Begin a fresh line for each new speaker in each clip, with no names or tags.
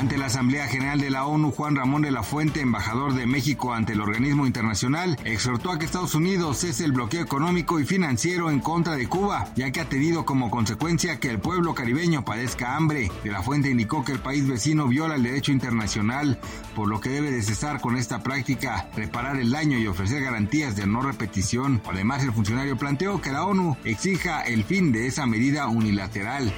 Ante la Asamblea General de la ONU, Juan Ramón de la Fuente, embajador de México ante el organismo internacional, exhortó a que Estados Unidos cese el bloqueo económico y financiero en contra de Cuba, ya que ha tenido como consecuencia que el pueblo caribeño padezca hambre. De la Fuente indicó que el país vecino viola el derecho internacional, por lo que debe de cesar con esta práctica, reparar el daño y ofrecer garantías de no repetición. Además, el funcionario planteó que la ONU exija el fin de esa medida unilateral.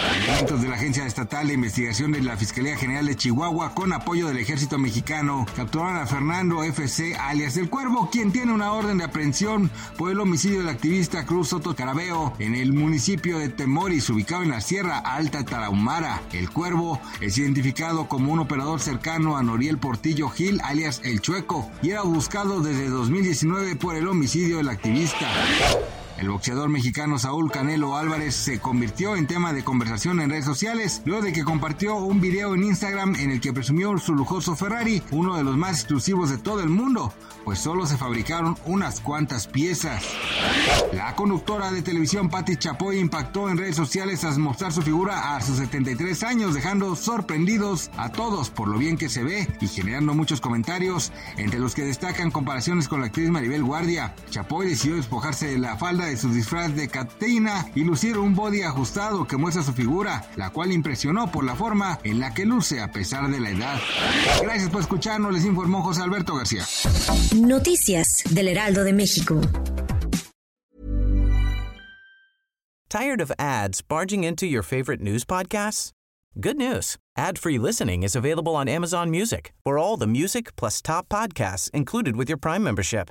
Elementos de la Agencia Estatal de Investigación de la Fiscalía General de Chihuahua, con apoyo del ejército mexicano, capturaron a Fernando FC, alias El Cuervo, quien tiene una orden de aprehensión por el homicidio del activista Cruz Soto Carabeo en el municipio de Temoris, ubicado en la Sierra Alta Tarahumara. El Cuervo es identificado como un operador cercano a Noriel Portillo Gil, alias El Chueco, y era buscado desde 2019 por el homicidio del activista. El boxeador mexicano Saúl Canelo Álvarez se convirtió en tema de conversación en redes sociales luego de que compartió un video en Instagram en el que presumió su lujoso Ferrari, uno de los más exclusivos de todo el mundo, pues solo se fabricaron unas cuantas piezas. La conductora de televisión Patti Chapoy impactó en redes sociales al mostrar su figura a sus 73 años, dejando sorprendidos a todos por lo bien que se ve y generando muchos comentarios, entre los que destacan comparaciones con la actriz Maribel Guardia. Chapoy decidió despojarse de la falda de su disfraz de Catrina y lucir un body ajustado que muestra su figura, la cual impresionó por la forma en la que luce a pesar de la edad. Gracias por escucharnos, les informó José Alberto García.
Noticias del Heraldo de México.
Tired of ads barging into your favorite news podcasts? Good news. Ad-free listening is available on Amazon Music for all the music plus top podcasts included with your Prime membership.